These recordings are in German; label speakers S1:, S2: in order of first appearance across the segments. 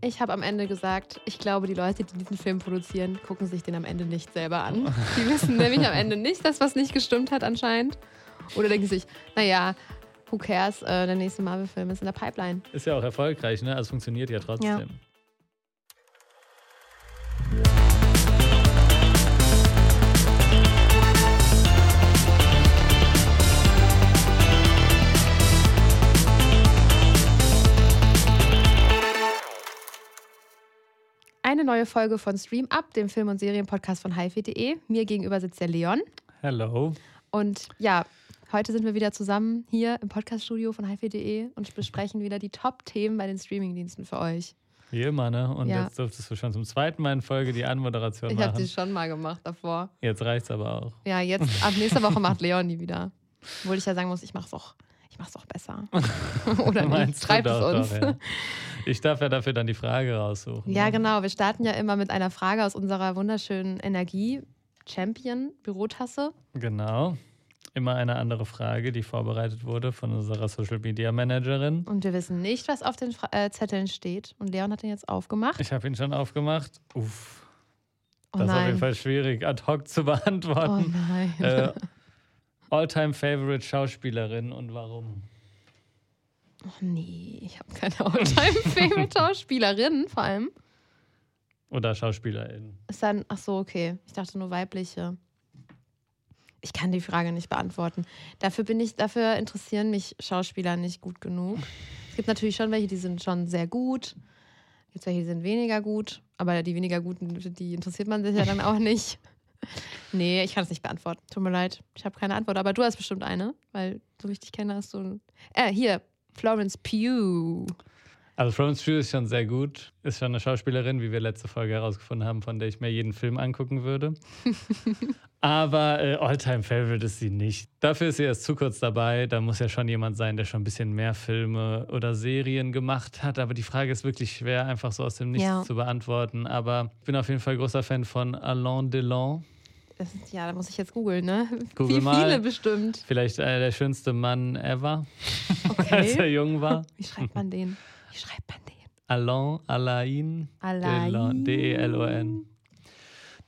S1: Ich habe am Ende gesagt, ich glaube, die Leute, die diesen Film produzieren, gucken sich den am Ende nicht selber an. Die wissen nämlich am Ende nicht, dass was nicht gestimmt hat anscheinend. Oder denken sich, naja, who cares, äh, der nächste Marvel-Film ist in der Pipeline.
S2: Ist ja auch erfolgreich, ne? Also funktioniert ja trotzdem.
S1: Ja. Eine neue Folge von Stream Up, dem Film- und Serienpodcast von hifi.de. Mir gegenüber sitzt der Leon.
S2: Hello.
S1: Und ja, heute sind wir wieder zusammen hier im Podcaststudio von hifi.de und besprechen wieder die Top-Themen bei den Streamingdiensten für euch.
S2: Wie immer, ne? Und
S1: Ja.
S2: jetzt durftest du schon zum zweiten Mal in Folge die Anmoderation
S1: Ich habe
S2: machen.
S1: die schon mal gemacht davor.
S2: Jetzt reicht's aber auch.
S1: Ja, jetzt ab nächster Woche macht Leon die wieder. Obwohl ich ja sagen muss, ich mach's auch, ich mach's auch besser. Oder nicht? Schreibt es uns.
S2: Doch, ja. Ich darf ja dafür dann die Frage raussuchen.
S1: Ja,
S2: ne?
S1: genau. Wir starten ja immer mit einer Frage aus unserer wunderschönen Energie-Champion-Bürotasse.
S2: Genau. Immer eine andere Frage, die vorbereitet wurde von unserer Social Media Managerin.
S1: Und wir wissen nicht, was auf den Fra äh, Zetteln steht. Und Leon hat den jetzt aufgemacht.
S2: Ich habe ihn schon aufgemacht. Uff,
S1: Oh
S2: das ist auf jeden. Fall schwierig ad hoc zu
S1: Oh
S2: beantworten.
S1: nein.
S2: äh, Alltime Favorite Schauspielerin und warum?
S1: Oh nee, ich habe keine All-Time-Favorite-Schauspielerin vor allem.
S2: Oder Schauspielerin?
S1: Ist dann, ach so, okay. Ich dachte nur weibliche. Ich kann die Frage nicht beantworten. Dafür bin ich, dafür interessieren mich Schauspieler nicht gut genug. Es gibt natürlich schon welche, die sind schon sehr gut. Es gibt welche, die sind weniger gut. Aber die weniger guten, die interessiert man sich ja dann auch nicht. Nee, ich kann es nicht beantworten. Tut mir leid. Ich habe keine Antwort. Aber du hast bestimmt eine, weil so wie ich dich kenne, hast du. Äh, hier, Florence Pugh.
S2: Also Florence Pugh ist schon sehr gut. Ist schon eine Schauspielerin, wie wir letzte Folge herausgefunden haben, von der ich mir jeden Film angucken würde. Aber äh, Alltime Favorite ist sie nicht. Dafür ist sie erst zu kurz dabei. Da muss ja schon jemand sein, der schon ein bisschen mehr Filme oder Serien gemacht hat. Aber die Frage ist wirklich schwer, einfach so aus dem Nichts
S1: Ja.
S2: zu beantworten. Aber ich bin auf jeden Fall großer Fan von Alain Delon.
S1: Das ist, ja, da muss ich jetzt googeln, ne?
S2: Google
S1: Wie
S2: mal.
S1: viele bestimmt.
S2: Vielleicht äh, der schönste Mann ever, als er
S1: Okay.
S2: jung war.
S1: Wie schreibt man den? Wie schreibt man den?
S2: Alain, Alain
S1: Allein.
S2: Delon.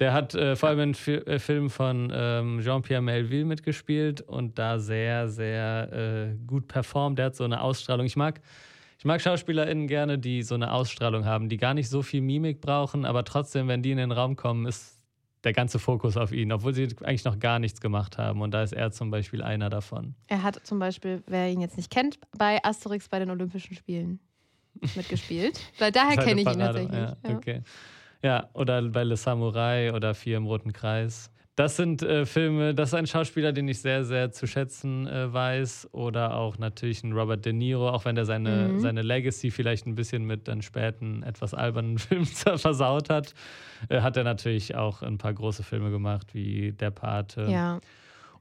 S2: Der hat äh, vor allem in Fi äh, Filmen von ähm, Jean-Pierre Melville mitgespielt und da sehr, sehr äh, gut performt. Der hat so eine Ausstrahlung. Ich mag, ich mag SchauspielerInnen gerne, die so eine Ausstrahlung haben, die gar nicht so viel Mimik brauchen, aber trotzdem, wenn die in den Raum kommen, ist der ganze Fokus auf ihn, obwohl sie eigentlich noch gar nichts gemacht haben. Und da ist er zum Beispiel einer davon.
S1: Er hat zum Beispiel, wer ihn jetzt nicht kennt, bei Asterix bei den Olympischen Spielen mitgespielt. Weil daher kenne ich ihn
S2: Parade,
S1: tatsächlich.
S2: Ja,
S1: Ja.
S2: okay. ja, oder bei Le Samurai oder Vier im Roten Kreis. Das sind äh, Filme, das ist ein Schauspieler, den ich sehr, sehr zu schätzen äh, weiß. Oder auch natürlich ein Robert De Niro, auch wenn der seine,
S1: Mhm.
S2: seine Legacy vielleicht ein bisschen mit dann späten, etwas albernen Filmen versaut hat, äh, hat er natürlich auch ein paar große Filme gemacht, wie Der Pate
S1: ja.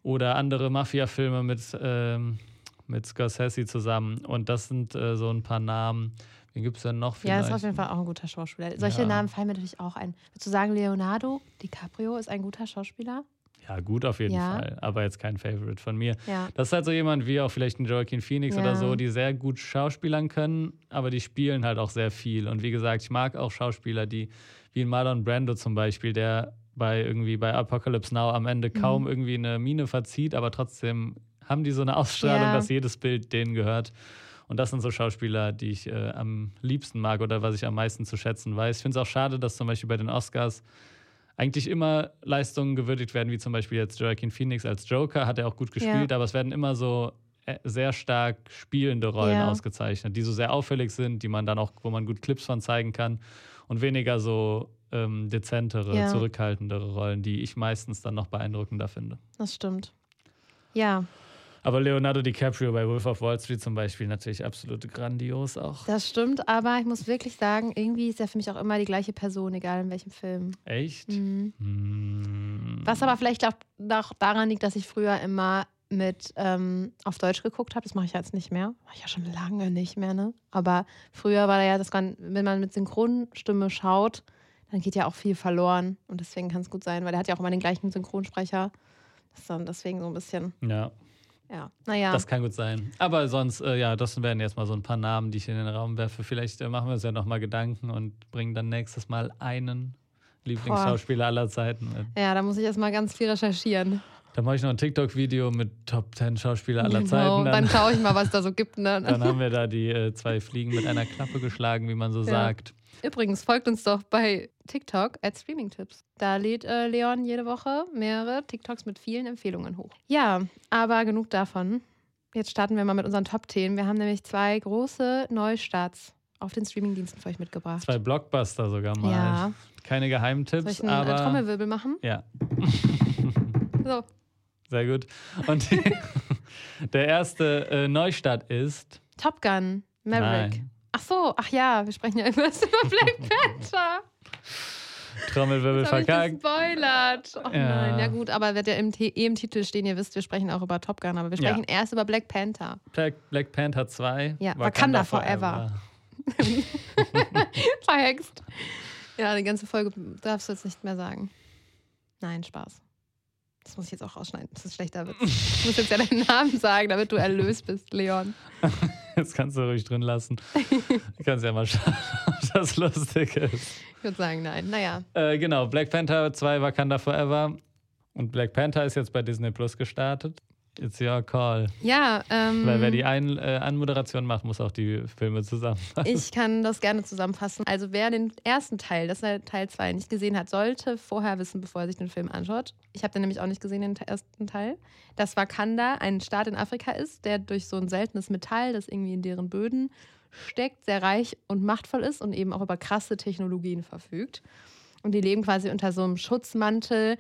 S2: oder andere Mafia-Filme mit, ähm, mit Scorsese zusammen. Und das sind äh, so ein paar Namen. Wen gibt es denn noch
S1: Ja,
S2: vielleicht?
S1: ist auf jeden Fall auch ein guter Schauspieler. Solche
S2: Ja.
S1: Namen fallen mir natürlich auch ein. Würdest du sagen, Leonardo DiCaprio ist ein guter Schauspieler?
S2: Ja, gut auf jeden
S1: Ja.
S2: Fall, aber jetzt kein Favorite von mir.
S1: Ja.
S2: Das ist halt so jemand wie auch vielleicht ein Joaquin Phoenix
S1: Ja.
S2: oder so, die sehr gut schauspielern können, aber die spielen halt auch sehr viel. Und wie gesagt, ich mag auch Schauspieler, die, wie ein Marlon Brando zum Beispiel, der bei irgendwie bei Apocalypse Now am Ende
S1: Mhm.
S2: kaum irgendwie eine Miene verzieht, aber trotzdem haben die so eine Ausstrahlung,
S1: Ja.
S2: dass jedes Bild denen gehört. Und das sind so Schauspieler, die ich äh, am liebsten mag oder was ich am meisten zu schätzen weiß. Ich finde es auch schade, dass zum Beispiel bei den Oscars eigentlich immer Leistungen gewürdigt werden, wie zum Beispiel jetzt Joaquin Phoenix als Joker, hat er auch gut gespielt,
S1: Ja.
S2: aber es werden immer so äh, sehr stark spielende Rollen
S1: Ja.
S2: ausgezeichnet, die so sehr auffällig sind, die man dann auch, wo man gut Clips von zeigen kann und weniger so ähm, dezentere,
S1: Ja.
S2: zurückhaltendere Rollen, die ich meistens dann noch beeindruckender finde.
S1: Das stimmt. Ja,
S2: Aber Leonardo DiCaprio bei Wolf of Wall Street zum Beispiel natürlich absolut grandios auch.
S1: das stimmt, aber ich muss wirklich sagen, irgendwie ist er für mich auch immer die gleiche Person, egal in welchem Film.
S2: Echt?
S1: Mhm.
S2: Hm.
S1: Was aber vielleicht auch daran liegt, dass ich früher immer mit ähm, auf Deutsch geguckt habe. Das mache ich jetzt nicht mehr. Mache ich ja schon lange nicht mehr, ne? Aber früher war da ja das, gan- wenn man mit Synchronstimme schaut, dann geht ja auch viel verloren. Und deswegen kann es gut sein, weil der hat ja auch immer den gleichen Synchronsprecher. Das ist dann deswegen so ein bisschen.
S2: Ja.
S1: Ja, naja.
S2: Das kann gut sein. Aber sonst, äh, ja, das wären jetzt mal so ein paar Namen, die ich in den Raum werfe. Vielleicht äh, machen wir uns ja nochmal Gedanken und bringen dann nächstes Mal einen Lieblingsschauspieler aller Zeiten mit.
S1: Ja, da muss ich erstmal ganz viel recherchieren.
S2: Dann mache ich noch ein TikTok-Video mit Top 10 Schauspieler aller
S1: Genau,
S2: Zeiten.
S1: dann schaue ich mal, was da so gibt. Ne?
S2: dann haben wir da die äh, zwei Fliegen mit einer Klappe geschlagen, wie man so
S1: Ja.
S2: sagt.
S1: Übrigens, folgt uns doch bei TikTok at Streaming-Tipps. Da lädt äh, Leon jede Woche mehrere TikToks mit vielen Empfehlungen hoch. Ja, aber genug davon. Jetzt starten wir mal mit unseren Top-Themen. Wir haben nämlich zwei große Neustarts auf den Streamingdiensten für euch mitgebracht.
S2: Zwei Blockbuster sogar mal.
S1: Ja.
S2: Keine
S1: Soll
S2: Geheimtipps,
S1: ich einen äh,
S2: aber.
S1: Trommelwirbel machen?
S2: ja,
S1: So.
S2: Sehr gut. Und die, der erste äh, Neustart ist.
S1: Top Gun, Maverick.
S2: Nein.
S1: Ach so, ach ja, wir sprechen ja irgendwas über Black Panther.
S2: Trommelwirbel
S1: habe ich
S2: verkackt.
S1: gespoilert. Oh
S2: Ja.
S1: nein, ja gut, aber wird ja im, eh im Titel stehen, ihr wisst, wir sprechen auch über Top Gun, aber wir
S2: Ja.
S1: sprechen erst über Black Panther.
S2: Black, Black Panther 2.
S1: Ja, Wakanda Forever. Verhext. Ja, die ganze Folge darfst du jetzt nicht mehr sagen. Nein, Spaß. Das muss ich jetzt auch rausschneiden. Das ist schlechter Witz. Ich muss jetzt ja deinen Namen sagen, damit du erlöst bist, Leon.
S2: Das kannst du ruhig drin lassen. Du kannst ja mal schauen, ob das lustig ist.
S1: Ich würde sagen, nein. Naja.
S2: Äh, genau, Black Panther 2 Wakanda Forever. Und Black Panther ist jetzt bei Disney Plus gestartet. It's your call.
S1: Ja, ähm,
S2: Weil wer die Ein äh, Anmoderation macht, muss auch die Filme zusammenfassen.
S1: ich kann das gerne zusammenfassen. Also wer den ersten Teil, das ist Teil 2, nicht gesehen hat, sollte vorher wissen, bevor er sich den Film anschaut. Ich habe den nämlich auch nicht gesehen, den ersten Teil. Dass Wakanda ein Staat in Afrika ist, der durch so ein seltenes Metall, das irgendwie in deren Böden steckt, sehr reich und machtvoll ist und eben auch über krasse Technologien verfügt. Und die leben quasi unter so einem Schutzmantel,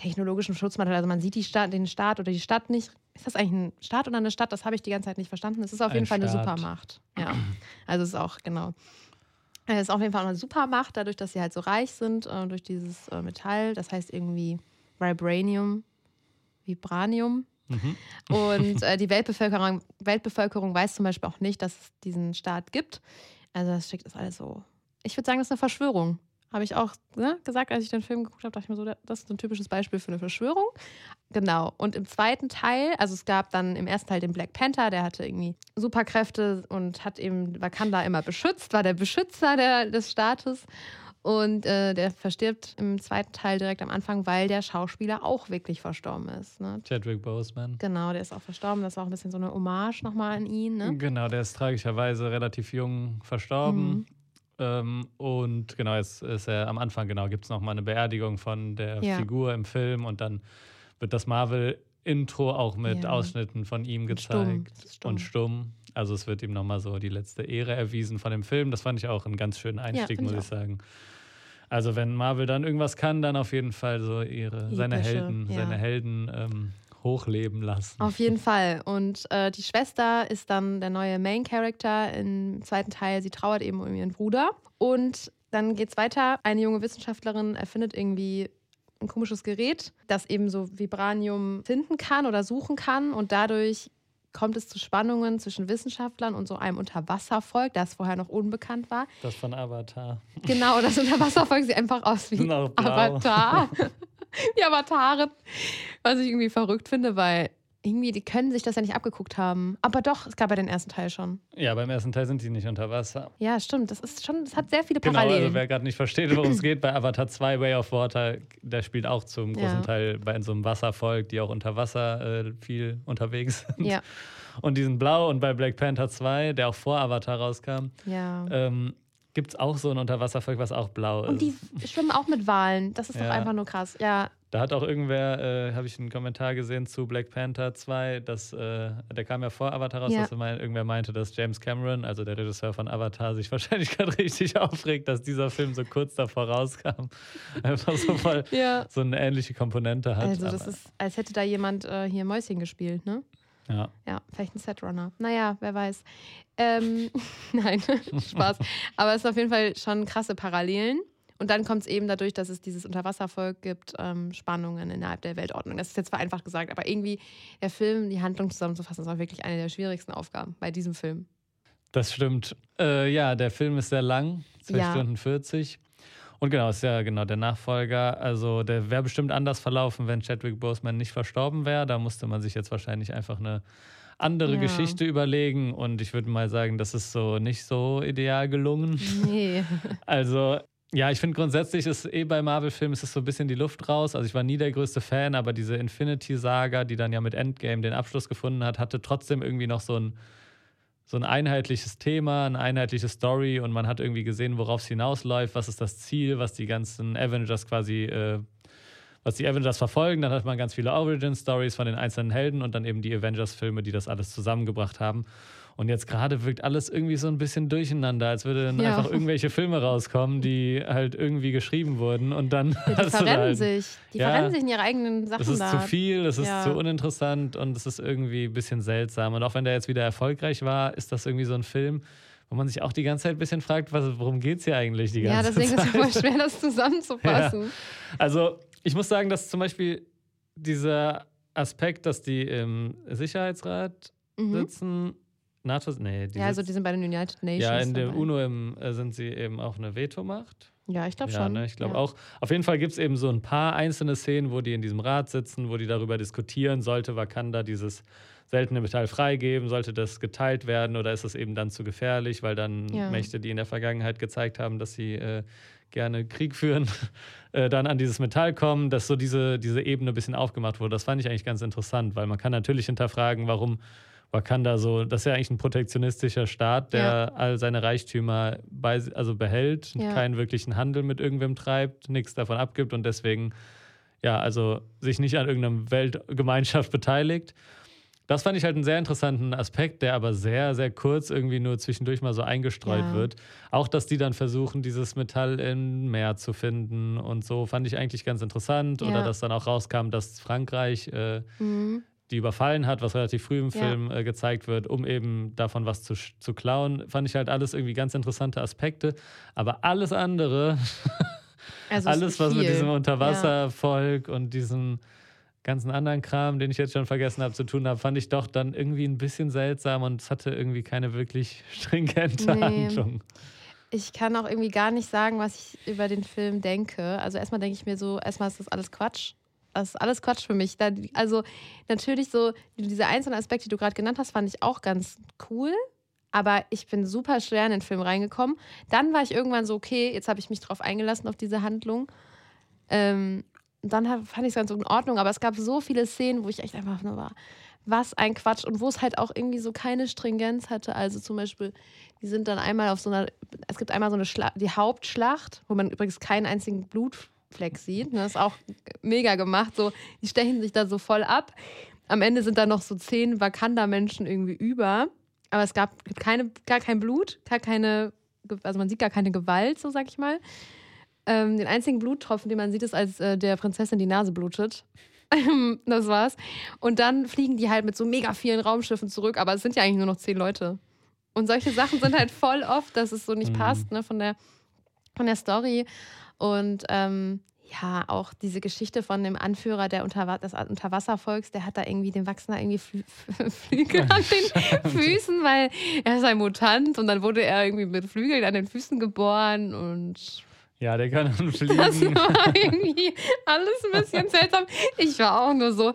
S1: technologischen Schutzmantel. Also man sieht die Stadt, den Staat oder die Stadt nicht. Ist das eigentlich ein Staat oder eine Stadt? Das habe ich die ganze Zeit nicht verstanden. Es ist auf
S2: Ein
S1: jeden Fall eine
S2: Staat.
S1: Supermacht. Ja. Also es ist auch, genau. Es ist auf jeden Fall eine Supermacht, dadurch, dass sie halt so reich sind, äh, durch dieses äh, Metall. Das heißt irgendwie Vibranium, Vibranium.
S2: Mhm.
S1: Und äh, die Weltbevölkerung, Weltbevölkerung weiß zum Beispiel auch nicht, dass es diesen Staat gibt. Also das schickt das alles so. Ich würde sagen, das ist eine Verschwörung. Habe ich auch ne, gesagt, als ich den Film geguckt habe, dachte ich mir so, das ist ein typisches Beispiel für eine Verschwörung. Genau. Und im zweiten Teil, also es gab dann im ersten Teil den Black Panther, der hatte irgendwie Superkräfte und hat eben Wakanda immer beschützt, war der Beschützer der, des Staates. Und äh, der verstirbt im zweiten Teil direkt am Anfang, weil der Schauspieler auch wirklich verstorben ist. Ne?
S2: Chadwick Boseman.
S1: Genau, der ist auch verstorben. Das war auch ein bisschen so eine Hommage nochmal an ihn. Ne?
S2: Genau, der ist tragischerweise relativ jung verstorben.
S1: Mhm.
S2: Ähm, und genau, jetzt ist er am Anfang, genau, gibt es nochmal eine Beerdigung von der
S1: Ja.
S2: Figur im Film und dann wird das Marvel-Intro auch mit
S1: Ja.
S2: Ausschnitten von ihm
S1: Und stumm.
S2: gezeigt
S1: Stumm.
S2: und stumm. Also es wird ihm nochmal so die letzte Ehre erwiesen von dem Film. Das fand ich auch einen ganz schönen Einstieg,
S1: ich
S2: muss ich sagen. Also wenn Marvel dann irgendwas kann, dann auf jeden Fall so ihre, seine Helden,
S1: ja.
S2: seine Helden ähm, hochleben lassen.
S1: Auf jeden Fall. Und äh, die Schwester ist dann der neue Main Character im zweiten Teil. Sie trauert eben um ihren Bruder. Und dann geht es weiter. Eine junge Wissenschaftlerin erfindet irgendwie ein komisches Gerät, das eben so Vibranium finden kann oder suchen kann. Und dadurch kommt es zu Spannungen zwischen Wissenschaftlern und so einem Unterwasservolk, das vorher noch unbekannt war.
S2: Das von Avatar.
S1: Genau, das Unterwasservolk sieht einfach aus wie. Avatar. Wie Avatare. Was ich irgendwie verrückt finde, weil irgendwie, die können sich das ja nicht abgeguckt haben. Aber doch, es gab ja den ersten Teil schon.
S2: Ja, beim ersten Teil sind die nicht unter Wasser.
S1: Ja, stimmt. Das ist schon, das hat sehr viele
S2: Genau,
S1: Parallelen.
S2: also wer gerade nicht versteht, worum es geht, bei Avatar 2 Way of Water, der spielt auch zum großen
S1: Ja.
S2: Teil bei so einem Wasservolk, die auch unter Wasser äh, viel unterwegs sind.
S1: ja,
S2: Und die sind blau und bei Black Panther 2, der auch vor Avatar rauskam,
S1: ja.
S2: ähm, gibt es auch so ein Unterwasservolk, was auch blau ist.
S1: Und die schwimmen auch mit Walen. Das ist doch
S2: Ja.
S1: einfach nur krass. Ja,
S2: Da hat auch irgendwer, äh, habe ich einen Kommentar gesehen zu Black Panther 2, dass, äh, der kam ja vor Avatar raus,
S1: Ja.
S2: dass mein, irgendwer meinte, dass James Cameron, also der Regisseur von Avatar, sich wahrscheinlich gerade richtig aufregt, dass dieser Film so kurz davor rauskam. Einfach so voll
S1: ja.
S2: so eine ähnliche Komponente hat.
S1: Also, das
S2: aber,
S1: ist, als hätte da jemand äh, hier Mäuschen gespielt, ne?
S2: Ja.
S1: Ja, vielleicht ein Setrunner. Naja, wer weiß. Ähm, nein, Spaß. Aber es ist auf jeden Fall schon krasse Parallelen. Und dann kommt es eben dadurch, dass es dieses Unterwasservolk gibt, ähm, Spannungen innerhalb der Weltordnung. Das ist jetzt vereinfacht gesagt, aber irgendwie der Film, die Handlung zusammenzufassen, ist auch wirklich eine der schwierigsten Aufgaben bei diesem Film.
S2: Das stimmt. Äh, ja, der Film ist sehr lang, zwei
S1: Ja.
S2: Stunden 40. Und genau, ist ja genau der Nachfolger. Also der wäre bestimmt anders verlaufen, wenn Chadwick Boseman nicht verstorben wäre. Da musste man sich jetzt wahrscheinlich einfach eine andere ja. Geschichte überlegen. Und ich würde mal sagen, das ist so nicht so ideal gelungen. Nee. Also ja, ich finde grundsätzlich ist eh bei Marvel-Filmen ist es so ein bisschen die Luft raus. Also ich war nie der größte Fan, aber diese Infinity-Saga, die dann ja mit Endgame den Abschluss gefunden hat, hatte trotzdem irgendwie noch so ein, so ein einheitliches Thema, eine einheitliche Story und man hat irgendwie gesehen, worauf es hinausläuft, was ist das Ziel, was die ganzen Avengers quasi, äh, was die Avengers verfolgen. Dann hat man ganz viele Origin-Stories von den einzelnen Helden und dann eben die Avengers-Filme, die das alles zusammengebracht haben. Und jetzt gerade wirkt alles irgendwie so ein bisschen durcheinander, als würden ja. einfach irgendwelche Filme rauskommen, die halt irgendwie geschrieben wurden und dann.
S1: Ja, die verrennen halt, sich. Die ja, verrennen sich in ihre eigenen Sachen.
S2: Das ist
S1: da.
S2: zu viel, das ist zu uninteressant und es ist irgendwie ein bisschen seltsam. Und auch wenn der jetzt wieder erfolgreich war, ist das irgendwie so ein Film, wo man sich auch die ganze Zeit ein bisschen fragt, was, worum geht es hier eigentlich die ganze
S1: Zeit? Ja, deswegen
S2: Zeit?
S1: ist es voll schwer, das zusammenzufassen.
S2: Also, ich muss sagen, dass zum Beispiel dieser Aspekt, dass die im Sicherheitsrat mhm. sitzen, NATO, nee.
S1: Die ja, also die sind bei den United Nations.
S2: Ja, in der UNO im, äh, sind sie eben auch eine Vetomacht.
S1: Ja, ich glaube
S2: ja,
S1: schon.
S2: Ne, ich glaube
S1: ja.
S2: auch. Auf jeden Fall gibt es eben so ein paar einzelne Szenen, wo die in diesem Rat sitzen, wo die darüber diskutieren, sollte Wakanda dieses seltene Metall freigeben, sollte das geteilt werden oder ist es eben dann zu gefährlich, weil dann ja. Mächte, die in der Vergangenheit gezeigt haben, dass sie äh, gerne Krieg führen, äh, dann an dieses Metall kommen, dass so diese, diese Ebene ein bisschen aufgemacht wurde. Das fand ich eigentlich ganz interessant, weil man kann natürlich hinterfragen, warum Wakanda so, das ist ja eigentlich ein protektionistischer Staat, der ja. all seine Reichtümer bei, also behält, ja. keinen wirklichen Handel mit irgendwem treibt, nichts davon abgibt und deswegen, ja, also sich nicht an irgendeiner Weltgemeinschaft beteiligt. Das fand ich halt einen sehr interessanten Aspekt, der aber sehr, sehr kurz irgendwie nur zwischendurch mal so eingestreut ja. wird. Auch, dass die dann versuchen, dieses Metall im Meer zu finden und so, fand ich eigentlich ganz interessant. Ja. Oder dass dann auch rauskam, dass Frankreich äh, mhm die überfallen hat, was relativ früh im Film ja. äh, gezeigt wird, um eben davon was zu, zu klauen, fand ich halt alles irgendwie ganz interessante Aspekte. Aber alles andere, also alles, was mit diesem Unterwasservolk und diesem ganzen anderen Kram, den ich jetzt schon vergessen habe zu tun habe, fand ich doch dann irgendwie ein bisschen seltsam und es hatte irgendwie keine wirklich stringente nee. Handlung.
S1: Ich kann auch irgendwie gar nicht sagen, was ich über den Film denke. Also erstmal denke ich mir so, erstmal ist das alles Quatsch das ist alles Quatsch für mich. also natürlich so, diese einzelnen Aspekte, die du gerade genannt hast, fand ich auch ganz cool. Aber ich bin super schwer in den Film reingekommen. Dann war ich irgendwann so, okay, jetzt habe ich mich drauf eingelassen, auf diese Handlung. Ähm, dann fand ich es ganz in Ordnung. Aber es gab so viele Szenen, wo ich echt einfach nur war, was ein Quatsch. Und wo es halt auch irgendwie so keine Stringenz hatte. Also zum Beispiel, die sind dann einmal auf so einer, es gibt einmal so eine Schla die Hauptschlacht, wo man übrigens keinen einzigen Blut Fleck sieht. Das ist auch mega gemacht. So, die stechen sich da so voll ab. Am Ende sind da noch so zehn Wakanda-Menschen irgendwie über. Aber es gab keine, gar kein Blut, gar keine, also man sieht gar keine Gewalt, so sag ich mal. Ähm, den einzigen Bluttropfen, den man sieht, ist, als äh, der Prinzessin die Nase blutet. das war's. Und dann fliegen die halt mit so mega vielen Raumschiffen zurück, aber es sind ja eigentlich nur noch zehn Leute. Und solche Sachen sind halt voll oft, dass es so nicht mhm. passt, ne, von der, von der Story. Und ähm, ja, auch diese Geschichte von dem Anführer der Unterwa des Unterwasservolks, der hat da irgendwie, dem wachsen da irgendwie Flü Flügel an den Füßen, weil er ist ein Mutant und dann wurde er irgendwie mit Flügeln an den Füßen geboren und.
S2: Ja, der kann dann fliegen.
S1: Das war irgendwie alles ein bisschen seltsam. Ich war auch nur so,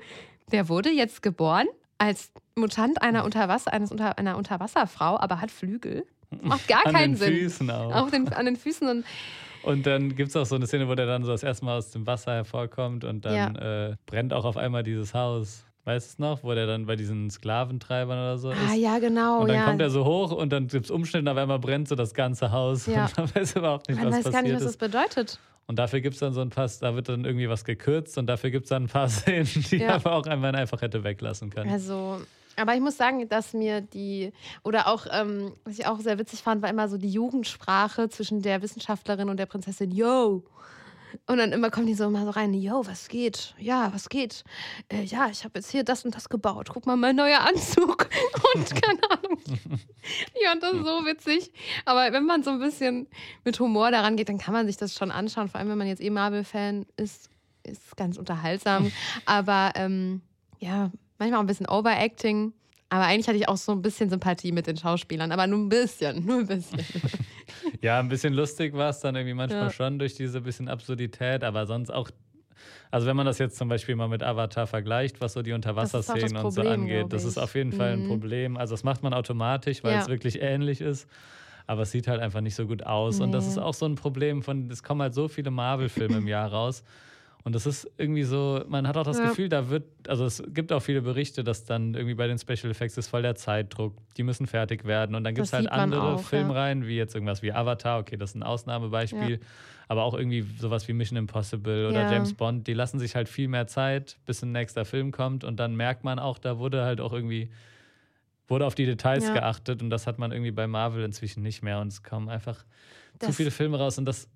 S1: der wurde jetzt geboren als Mutant einer, Unterwasser, eines Unter, einer Unterwasserfrau, aber hat Flügel. Macht gar
S2: an
S1: keinen
S2: Sinn.
S1: An
S2: den Füßen auch.
S1: Auch den, an den Füßen und
S2: und dann gibt es auch so eine Szene, wo der dann so das erste Mal aus dem Wasser hervorkommt und dann ja. äh, brennt auch auf einmal dieses Haus. Weißt du es noch, wo der dann bei diesen Sklaventreibern oder so ah, ist?
S1: Ah, ja, genau.
S2: Und dann
S1: ja.
S2: kommt er so hoch und dann gibt es und auf einmal brennt so das ganze Haus. Ja. Und man weiß überhaupt nicht, man was passiert
S1: Man weiß gar nicht, was
S2: das
S1: bedeutet.
S2: Und dafür gibt es dann so ein paar, da wird dann irgendwie was gekürzt und dafür gibt es dann ein paar Szenen, die ja. aber auch einmal einfach hätte weglassen können.
S1: Also, aber ich muss sagen, dass mir die, oder auch, ähm, was ich auch sehr witzig fand, war immer so die Jugendsprache zwischen der Wissenschaftlerin und der Prinzessin. Yo! Und dann immer kommen die so immer so rein, yo, was geht? Ja, was geht? Äh, ja, ich habe jetzt hier das und das gebaut. Guck mal, mein neuer Anzug. Und keine Ahnung. Ich fand das so witzig. Aber wenn man so ein bisschen mit Humor daran geht, dann kann man sich das schon anschauen. Vor allem, wenn man jetzt eh Marvel-Fan ist, ist ganz unterhaltsam. Aber ähm, ja, manchmal auch ein bisschen Overacting. Aber eigentlich hatte ich auch so ein bisschen Sympathie mit den Schauspielern, aber nur ein bisschen, nur ein bisschen.
S2: Ja, ein bisschen lustig war es dann irgendwie manchmal
S1: Ja.
S2: schon durch diese bisschen Absurdität, aber sonst auch. Also wenn man das jetzt zum Beispiel mal mit Avatar vergleicht, was so die Unterwasserszenen und so angeht, das ist auf jeden Fall ein
S1: Mhm.
S2: Problem. Also das macht man automatisch, weil
S1: Ja.
S2: es wirklich ähnlich ist. Aber es sieht halt einfach nicht so gut aus. Und das
S1: Nee.
S2: ist auch so ein Problem von, es kommen halt so viele Marvel-Filme im Jahr raus. Und das ist irgendwie so, man hat auch das
S1: Ja.
S2: Gefühl, da wird, also es gibt auch viele Berichte, dass dann irgendwie bei den Special Effects ist voll der Zeitdruck, die müssen fertig werden. Und dann gibt es halt andere
S1: auch, ja.
S2: Filmreihen, wie jetzt irgendwas wie Avatar, okay, das ist ein Ausnahmebeispiel, aber auch irgendwie sowas wie Mission Impossible oder
S1: Ja.
S2: James Bond, die lassen sich halt viel mehr Zeit, bis ein nächster Film kommt und dann merkt man auch, da wurde halt auch irgendwie, wurde auf die Details
S1: Ja.
S2: geachtet und das hat man irgendwie bei Marvel inzwischen nicht mehr und es kommen einfach zu
S1: Das-
S2: viele Filme raus und das,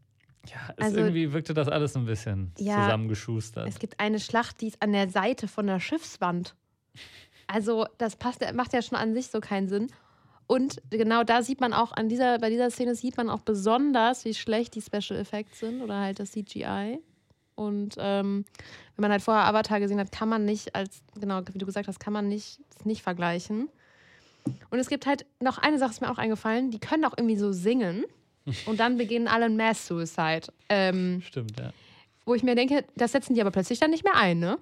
S2: ja,
S1: Also-
S2: irgendwie wirkte das alles ein bisschen
S1: Ja,
S2: zusammengeschustert.
S1: Es gibt eine Schlacht, die ist an der Seite von der Schiffswand. Also, das passt, macht ja schon an sich so keinen Sinn. Und genau da sieht man auch, an dieser, bei dieser Szene sieht man auch besonders, wie schlecht die Special Effects sind oder halt das CGI. Und ähm, wenn man halt vorher Avatar gesehen hat, kann man nicht als, genau, wie du gesagt hast, kann man nicht, nicht vergleichen. Und es gibt halt noch eine Sache, ist mir auch eingefallen, die können auch irgendwie so singen. Und dann beginnen alle ein Mass Suicide. Ähm,
S2: Stimmt, ja.
S1: wo ich mir denke, das setzen die aber plötzlich dann nicht mehr ein, ne?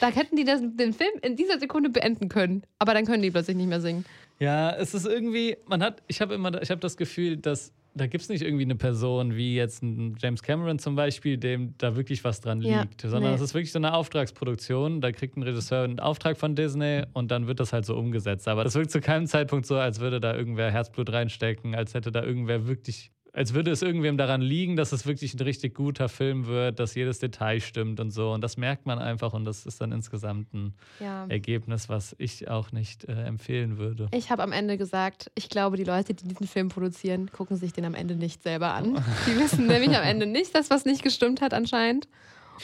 S1: Da hätten die das, den Film in dieser Sekunde beenden können. Aber dann können die plötzlich nicht mehr singen.
S2: Ja, es ist irgendwie, man hat, ich habe immer, ich habe das Gefühl, dass da gibt es nicht irgendwie eine Person wie jetzt ein James Cameron zum Beispiel, dem da wirklich was dran
S1: Ja,
S2: liegt, sondern
S1: nee.
S2: es ist wirklich so eine Auftragsproduktion. Da kriegt ein Regisseur einen Auftrag von Disney und dann wird das halt so umgesetzt. Aber das wirkt zu keinem Zeitpunkt so, als würde da irgendwer Herzblut reinstecken, als hätte da irgendwer wirklich, als würde es irgendwem daran liegen, dass es wirklich ein richtig guter Film wird, dass jedes Detail stimmt und so. Und das merkt man einfach und das ist dann insgesamt ein
S1: Ja.
S2: Ergebnis, was ich auch nicht äh, empfehlen würde.
S1: Ich habe am Ende gesagt, ich glaube, die Leute, die diesen Film produzieren, gucken sich den am Ende nicht selber an. Die wissen nämlich am Ende nicht, dass was nicht gestimmt hat anscheinend.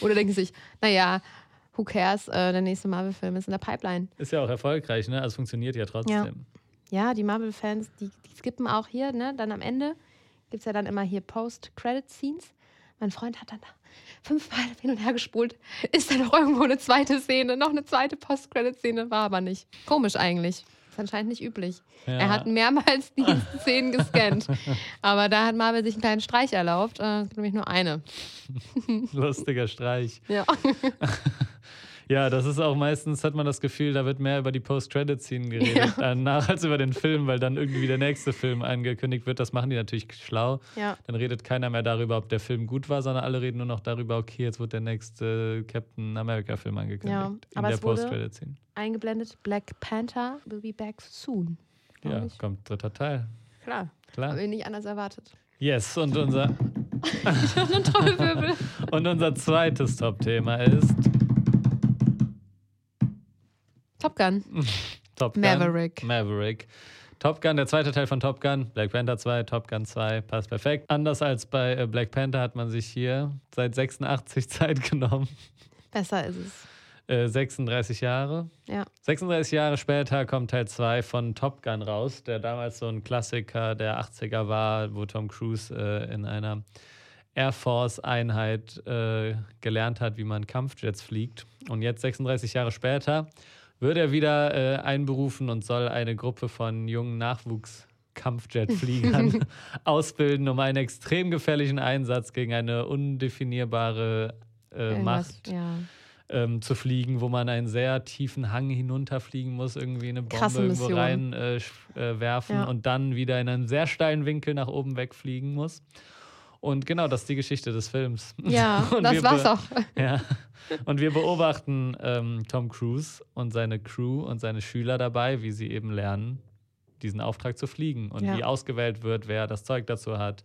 S1: Oder denken sich, naja, who cares, äh, der nächste Marvel-Film ist in der Pipeline.
S2: Ist ja auch erfolgreich, ne? Also funktioniert ja trotzdem.
S1: Ja, die Marvel-Fans, die, die skippen auch hier, ne? Dann am Ende gibt es ja dann immer hier Post-Credit-Scenes. Mein Freund hat dann fünfmal hin und her gespult. Ist da noch irgendwo eine zweite Szene? Noch eine zweite Post-Credit-Szene? War aber nicht. Komisch eigentlich. Ist anscheinend nicht üblich.
S2: Ja.
S1: Er hat mehrmals die Szenen gescannt. Aber da hat Marvel sich einen kleinen Streich erlaubt. Äh, Es gibt nämlich nur eine.
S2: Lustiger Streich.
S1: Ja.
S2: Ja, das ist auch meistens, hat man das Gefühl, da wird mehr über die Post-Credit-Scene geredet danach als über den Film, weil dann irgendwie der nächste Film angekündigt wird. Das machen die natürlich schlau.
S1: ja.
S2: Dann redet keiner mehr darüber, ob der Film gut war, sondern alle reden nur noch darüber, okay, jetzt wird der nächste Captain America-Film angekündigt.
S1: Ja,
S2: in
S1: aber
S2: der
S1: es wurde-
S2: Post-Credit-Scene.
S1: Eingeblendet, Black Panther will be back soon.
S2: Ja,
S1: ich.
S2: kommt dritter Teil.
S1: Klar.
S2: Klar.
S1: Habe ich nicht anders erwartet.
S2: Yes, und unser, und unser zweites Top-Thema ist
S1: Top Gun.
S2: Top Gun.
S1: Maverick.
S2: Maverick. Top Gun, der zweite Teil von Top Gun, Black Panther 2, Top Gun 2, passt perfekt. Anders als bei äh, Black Panther hat man sich hier seit 86 Zeit genommen.
S1: Besser ist es.
S2: Äh, 36 Jahre.
S1: Ja.
S2: 36 Jahre später kommt Teil 2 von Top Gun raus, der damals so ein Klassiker der 80er war, wo Tom Cruise äh, in einer Air Force-Einheit äh, gelernt hat, wie man Kampfjets fliegt. Und jetzt, 36 Jahre später, wird er wieder äh, einberufen und soll eine Gruppe von jungen Nachwuchs-Kampfjet-Fliegern ausbilden, um einen extrem gefährlichen Einsatz gegen eine undefinierbare äh,
S1: Irgendwas,
S2: Macht
S1: Ja.
S2: ähm, zu fliegen, wo man einen sehr tiefen Hang hinunterfliegen muss, irgendwie eine Bombe irgendwo
S1: Mission.
S2: rein äh, äh, werfen
S1: Ja.
S2: und dann wieder in einen sehr steilen Winkel nach oben wegfliegen muss. Und genau, das ist die Geschichte des Films.
S1: Ja,
S2: Und
S1: das war's auch.
S2: Ja. Und wir beobachten ähm, Tom Cruise und seine Crew und seine Schüler dabei, wie sie eben lernen, diesen Auftrag zu fliegen und
S1: Ja.
S2: wie ausgewählt wird, wer das Zeug dazu hat.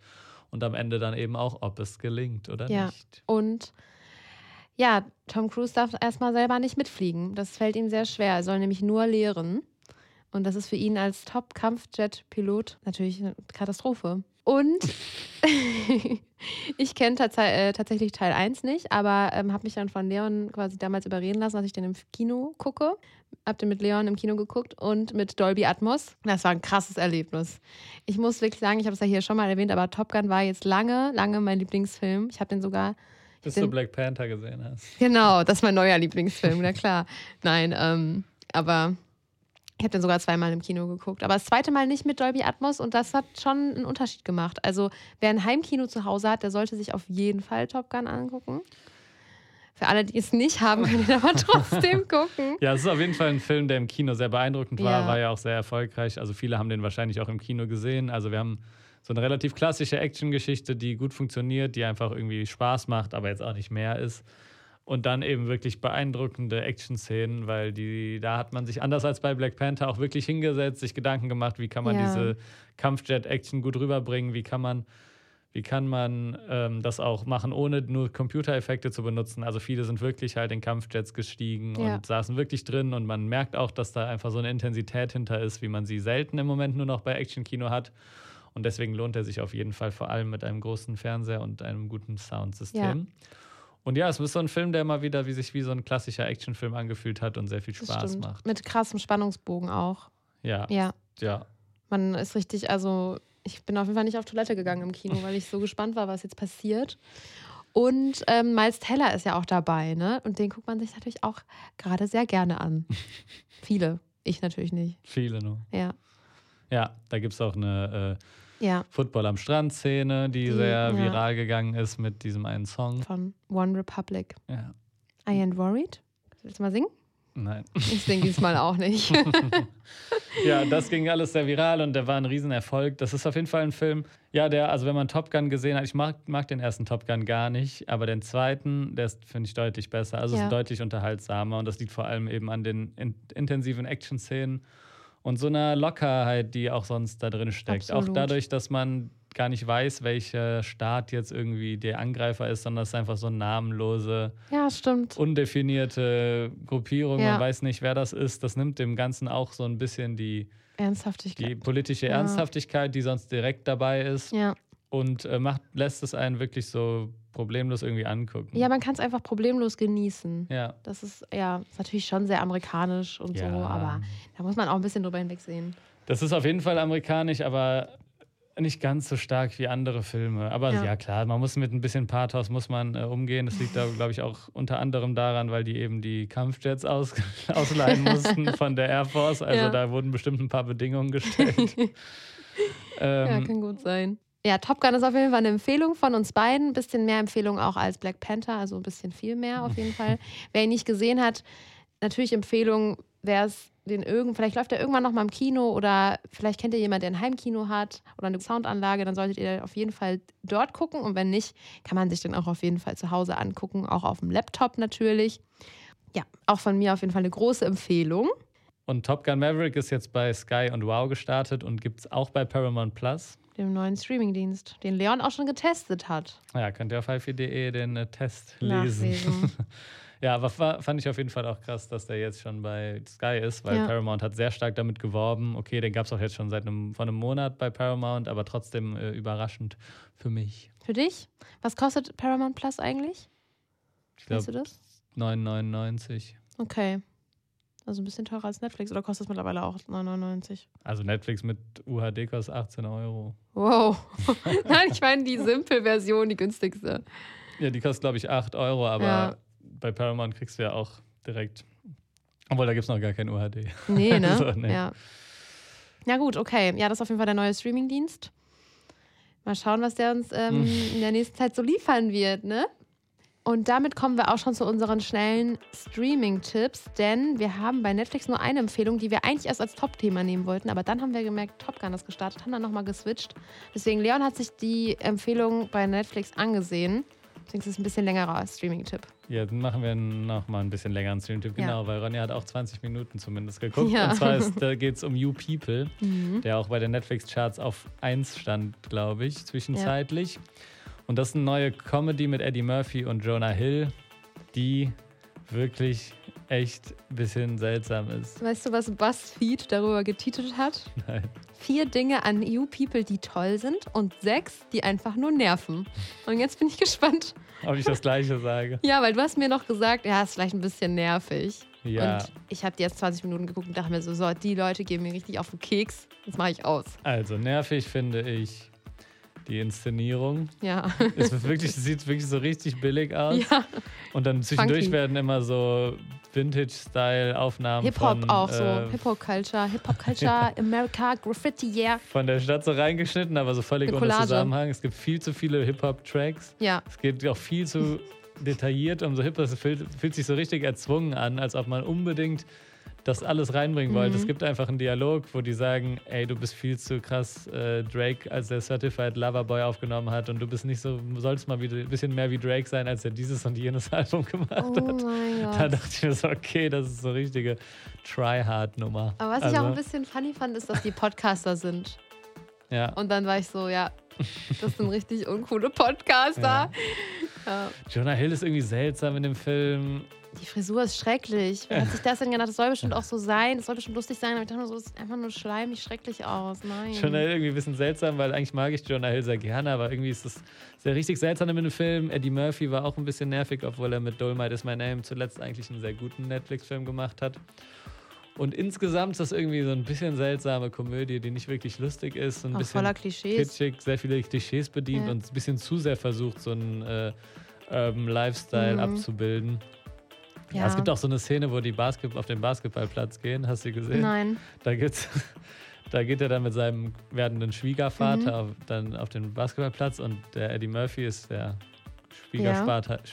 S2: Und am Ende dann eben auch, ob es gelingt oder
S1: Ja.
S2: nicht.
S1: Und ja, Tom Cruise darf erstmal selber nicht mitfliegen. Das fällt ihm sehr schwer. Er soll nämlich nur lehren. Und das ist für ihn als Top-Kampfjet-Pilot natürlich eine Katastrophe. Und ich kenne tats äh, tatsächlich Teil 1 nicht, aber ähm, habe mich dann von Leon quasi damals überreden lassen, dass ich den im Kino gucke. Hab den mit Leon im Kino geguckt und mit Dolby Atmos. Das war ein krasses Erlebnis. Ich muss wirklich sagen, ich habe es ja hier schon mal erwähnt, aber Top Gun war jetzt lange, lange mein Lieblingsfilm. Ich habe den sogar
S2: Bis
S1: Den-
S2: du Black Panther gesehen hast.
S1: Genau, das ist mein neuer Lieblingsfilm, na klar. Nein, ähm, aber Ich habe den sogar zweimal im Kino geguckt. Aber das zweite Mal nicht mit Dolby Atmos und das hat schon einen Unterschied gemacht. Also, wer ein Heimkino zu Hause hat, der sollte sich auf jeden Fall Top Gun angucken. Für alle, die es nicht haben, können die aber trotzdem gucken.
S2: Ja, es ist auf jeden Fall ein Film, der im Kino sehr beeindruckend war,
S1: Ja.
S2: war ja auch sehr erfolgreich. Also viele haben den wahrscheinlich auch im Kino gesehen. Also wir haben so eine relativ klassische Actiongeschichte, die gut funktioniert, die einfach irgendwie Spaß macht, aber jetzt auch nicht mehr ist. Und dann eben wirklich beeindruckende Action-Szenen, weil die, da hat man sich anders als bei Black Panther auch wirklich hingesetzt, sich Gedanken gemacht, wie kann man
S1: Ja.
S2: diese Kampfjet-Action gut rüberbringen, wie kann man, wie kann man ähm, das auch machen, ohne nur Computereffekte zu benutzen. Also viele sind wirklich halt in Kampfjets gestiegen
S1: Ja.
S2: und saßen wirklich drin und man merkt auch, dass da einfach so eine Intensität hinter ist, wie man sie selten im Moment nur noch bei Action-Kino hat. Und deswegen lohnt er sich auf jeden Fall vor allem mit einem großen Fernseher und einem guten Soundsystem. Und ja, es ist so ein Film, der mal wieder wie sich wie so ein klassischer Actionfilm angefühlt hat und sehr viel Spaß macht.
S1: Mit krassem Spannungsbogen auch.
S2: Ja,
S1: Ja.
S2: ja.
S1: Man ist richtig, also ich bin auf jeden Fall nicht auf Toilette gegangen im Kino, weil ich so gespannt war, was jetzt passiert. Und ähm, Miles Teller ist ja auch dabei, ne? Und den guckt man sich natürlich auch gerade sehr gerne an. Viele. Ich natürlich nicht.
S2: Viele nur.
S1: Ja.
S2: Ja, da gibt es auch eine äh,
S1: Ja.
S2: Football am Strand-Szene, die,
S1: Die,
S2: sehr
S1: ja.
S2: viral gegangen ist mit diesem einen Song.
S1: Von One Republic.
S2: Ja.
S1: I ain't worried. Willst du mal singen?
S2: Nein.
S1: Ich singe diesmal auch nicht.
S2: Ja, das ging alles sehr viral und der war ein Riesenerfolg. Das ist auf jeden Fall ein Film, ja, der, also wenn man Top Gun gesehen hat, ich mag, mag den ersten Top Gun gar nicht, aber den zweiten, der ist, finde ich, deutlich besser. Also
S1: Ja.
S2: ist deutlich unterhaltsamer und das liegt vor allem eben an den in, intensiven Action-Szenen und so einer Lockerheit, die auch sonst da drin steckt. Auch
S1: Absolut.
S2: dadurch, dass man gar nicht weiß, welcher Staat jetzt irgendwie der Angreifer ist, sondern es ist einfach so eine namenlose,
S1: ja, stimmt.
S2: undefinierte Gruppierung.
S1: Ja.
S2: Man weiß nicht, wer das ist. Das nimmt dem Ganzen auch so ein bisschen die, die
S1: Ernsthaftigkeit.
S2: politische
S1: Ja.
S2: Ernsthaftigkeit, die sonst direkt dabei ist, und äh, macht, lässt es einen wirklich so problemlos irgendwie angucken.
S1: ja, man kann es einfach problemlos genießen.
S2: ja.
S1: Das ist ja ist natürlich schon sehr amerikanisch und so,
S2: Ja.
S1: aber da muss man auch ein bisschen drüber hinwegsehen.
S2: Das ist auf jeden Fall amerikanisch, aber nicht ganz so stark wie andere Filme. Aber ja,
S1: Ja.
S2: klar, man muss mit ein bisschen Pathos muss man äh, umgehen. Das liegt da, glaube ich, auch unter anderem daran, weil die eben die Kampfjets aus, ausleihen mussten von der Air Force. Also
S1: Ja.
S2: da wurden bestimmt ein paar Bedingungen gestellt.
S1: Ja,
S2: ähm,
S1: kann gut sein. Ja, Top Gun ist auf jeden Fall eine Empfehlung von uns beiden. Ein bisschen mehr Empfehlung auch als Black Panther, also ein bisschen viel mehr auf jeden Fall. Wer ihn nicht gesehen hat, natürlich Empfehlung, wer es den irgend, vielleicht läuft er irgendwann noch mal im Kino oder vielleicht kennt ihr jemanden, der ein Heimkino hat oder eine Soundanlage, dann solltet ihr auf jeden Fall dort gucken und wenn nicht, kann man sich den auch auf jeden Fall zu Hause angucken, auch auf dem Laptop natürlich. Ja, auch von mir auf jeden Fall eine große Empfehlung.
S2: und Top Gun Maverick ist jetzt bei Sky und Wow gestartet und gibt es auch bei Paramount Plus.
S1: Dem neuen Streamingdienst, den Leon auch schon getestet hat.
S2: Ja, könnt ihr auf hifi.de den äh, Test lesen. Ja, aber fa- fand ich auf jeden Fall auch krass, dass der jetzt schon bei Sky ist, weil
S1: Ja.
S2: Paramount hat sehr stark damit geworben. Okay, den gab es auch jetzt schon seit einem, vor einem Monat bei Paramount, aber trotzdem äh, überraschend für mich.
S1: Für dich? Was kostet Paramount Plus eigentlich?
S2: Ich
S1: Weißt du das?
S2: 9,99.
S1: Okay. Also ein bisschen teurer als Netflix oder kostet es mittlerweile auch 9,99?
S2: Also Netflix mit UHD kostet 18 Euro.
S1: Wow. Nein, ich meine die Simple-Version, die günstigste.
S2: Ja, die kostet, glaube ich, 8 Euro, aber
S1: Ja.
S2: bei Paramount kriegst du ja auch direkt. Obwohl, da gibt es noch gar kein UHD.
S1: Nee, ne?
S2: So, nee.
S1: Ja. Ja, gut, okay. Ja, das ist auf jeden Fall der neue Streamingdienst. Mal schauen, was der uns ähm,
S2: Hm.
S1: in der nächsten Zeit so liefern wird, ne? Und damit kommen wir auch schon zu unseren schnellen Streaming-Tipps, denn wir haben bei Netflix nur eine Empfehlung, die wir eigentlich erst als Top-Thema nehmen wollten, aber dann haben wir gemerkt, Top Gun ist gestartet, haben dann nochmal geswitcht. Deswegen, Leon hat sich die Empfehlung bei Netflix angesehen. Deswegen ist es ein bisschen längerer Streaming-Tipp.
S2: Ja, dann machen wir noch mal ein bisschen länger einen Streamtipp.
S1: Ja.
S2: Genau, weil Ronja hat auch 20 Minuten zumindest geguckt.
S1: Ja.
S2: Und zwar geht es um You People,
S1: Mhm.
S2: der auch bei den Netflix-Charts auf 1 stand, glaube ich, zwischenzeitlich. Und das ist eine neue Comedy mit Eddie Murphy und Jonah Hill, die wirklich echt ein bisschen seltsam ist.
S1: Weißt du, was BuzzFeed darüber getitelt hat?
S2: Nein.
S1: Vier Dinge an You People, die toll sind und sechs, die einfach nur nerven. Und jetzt bin ich gespannt.
S2: Ob ich das Gleiche sage.
S1: Ja, weil du hast mir noch gesagt, ja, ist vielleicht ein bisschen nervig.
S2: Ja,
S1: Und ich habe jetzt 20 Minuten geguckt und dachte mir so, so, die Leute gehen mir richtig auf den Keks. Das mache ich aus.
S2: also nervig finde ich die Inszenierung.
S1: Ja.
S2: Es wirklich, sieht wirklich so richtig billig aus.
S1: ja.
S2: Und dann zwischendurch
S1: Funky.
S2: werden immer so Vintage-Style-Aufnahmen.
S1: Hip-Hop auch so.
S2: äh,
S1: Hip-Hop-Culture, Hip-Hop-Culture, America, Graffiti, yeah.
S2: Von der Stadt so reingeschnitten, aber so völlig ohne. Zusammenhang. Es gibt viel zu viele Hip-Hop-Tracks.
S1: Ja,
S2: Es geht auch viel zu detailliert um so Hip-Hop. Es fühlt, fühlt sich so richtig erzwungen an, als ob man unbedingt das alles reinbringen wollte.
S1: Mhm.
S2: Es gibt einfach einen Dialog, wo die sagen, ey, du bist viel zu krass äh, Drake, als der Certified Lover Boy aufgenommen hat und du bist nicht so, sollst mal wieder ein bisschen mehr wie Drake sein, als er dieses und jenes Album gemacht
S1: oh
S2: hat. Da dachte ich mir so, okay, das ist so richtige Try-Hard-Nummer.
S1: Aber was ich
S2: Also,
S1: auch ein bisschen funny fand, ist, dass die Podcaster sind.
S2: Ja,
S1: Und dann war ich so, ja, das sind richtig uncoole Podcaster.
S2: Ja.
S1: Ja.
S2: Jonah Hill ist irgendwie seltsam in dem Film.
S1: Die Frisur ist schrecklich. Wer hat sich das denn gedacht? Das soll bestimmt auch so sein. Das soll bestimmt lustig sein. Aber ich dachte mir so, das sieht einfach nur schleimig schrecklich aus. Nein.
S2: Jonah Hill irgendwie ein bisschen seltsam, weil eigentlich mag ich Jonah Hill sehr gerne, aber irgendwie ist es sehr richtig seltsam in dem Film. Eddie Murphy war auch ein bisschen nervig, obwohl er mit Dolomite is My Name zuletzt eigentlich einen sehr guten Netflix-Film gemacht hat. Und insgesamt ist das irgendwie so ein bisschen seltsame Komödie, die nicht wirklich lustig ist. und Ein
S1: auch
S2: bisschen
S1: voller Klischees.
S2: kitschig, sehr viele Klischees bedient
S1: Ja.
S2: und ein bisschen zu sehr versucht, so einen äh, Urban Lifestyle
S1: Mhm.
S2: abzubilden. Ja.
S1: Ja.
S2: es gibt auch so eine Szene, wo die Basket auf den Basketballplatz gehen. Hast du die gesehen?
S1: Nein.
S2: Da, gibt's, da geht er dann mit seinem werdenden Schwiegervater
S1: Mhm.
S2: auf, dann auf den Basketballplatz und der Eddie Murphy ist der Schwiegervater,